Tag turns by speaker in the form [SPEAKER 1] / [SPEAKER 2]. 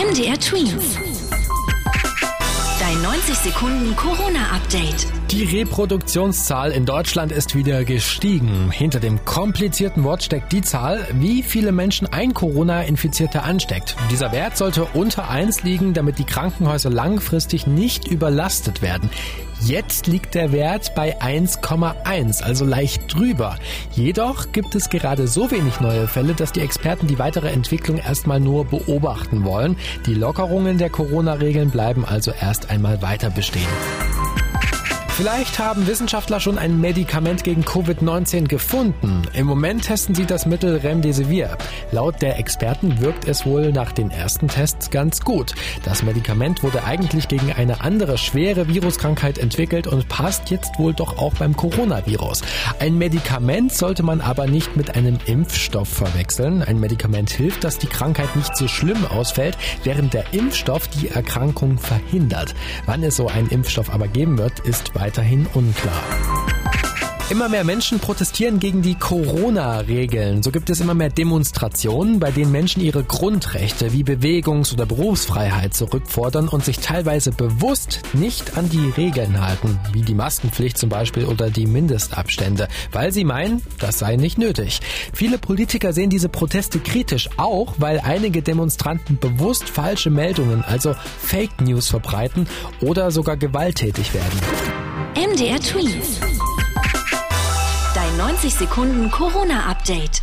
[SPEAKER 1] MDR Twins. Dein 90 Sekunden Corona-Update.
[SPEAKER 2] Die Reproduktionszahl in Deutschland ist wieder gestiegen. Hinter dem komplizierten Wort steckt die Zahl, wie viele Menschen ein Corona-Infizierter ansteckt. Dieser Wert sollte unter 1 liegen, damit die Krankenhäuser langfristig nicht überlastet werden. Jetzt liegt der Wert bei 1,1, also leicht drüber. Jedoch gibt es gerade so wenig neue Fälle, dass die Experten die weitere Entwicklung erstmal nur beobachten wollen. Die Lockerungen der Corona-Regeln bleiben also erst einmal weiter bestehen. Vielleicht haben Wissenschaftler schon ein Medikament gegen Covid-19 gefunden. Im Moment testen sie das Mittel Remdesivir. Laut der Experten wirkt es wohl nach den ersten Tests ganz gut. Das Medikament wurde eigentlich gegen eine andere schwere Viruskrankheit entwickelt und passt jetzt wohl doch auch beim Coronavirus. Ein Medikament sollte man aber nicht mit einem Impfstoff verwechseln. Ein Medikament hilft, dass die Krankheit nicht so schlimm ausfällt, während der Impfstoff die Erkrankung verhindert. Wann es so einen Impfstoff aber geben wird, ist weiter weiterhin unklar. Immer mehr Menschen protestieren gegen die Corona-Regeln. So gibt es immer mehr Demonstrationen, bei denen Menschen ihre Grundrechte wie Bewegungs- oder Berufsfreiheit zurückfordern und sich teilweise bewusst nicht an die Regeln halten, wie die Maskenpflicht zum Beispiel oder die Mindestabstände, weil sie meinen, das sei nicht nötig. Viele Politiker sehen diese Proteste kritisch, auch weil einige Demonstranten bewusst falsche Meldungen, also Fake News verbreiten oder sogar gewalttätig werden.
[SPEAKER 1] MDR Tweets. Dein 90 Sekunden Corona-Update.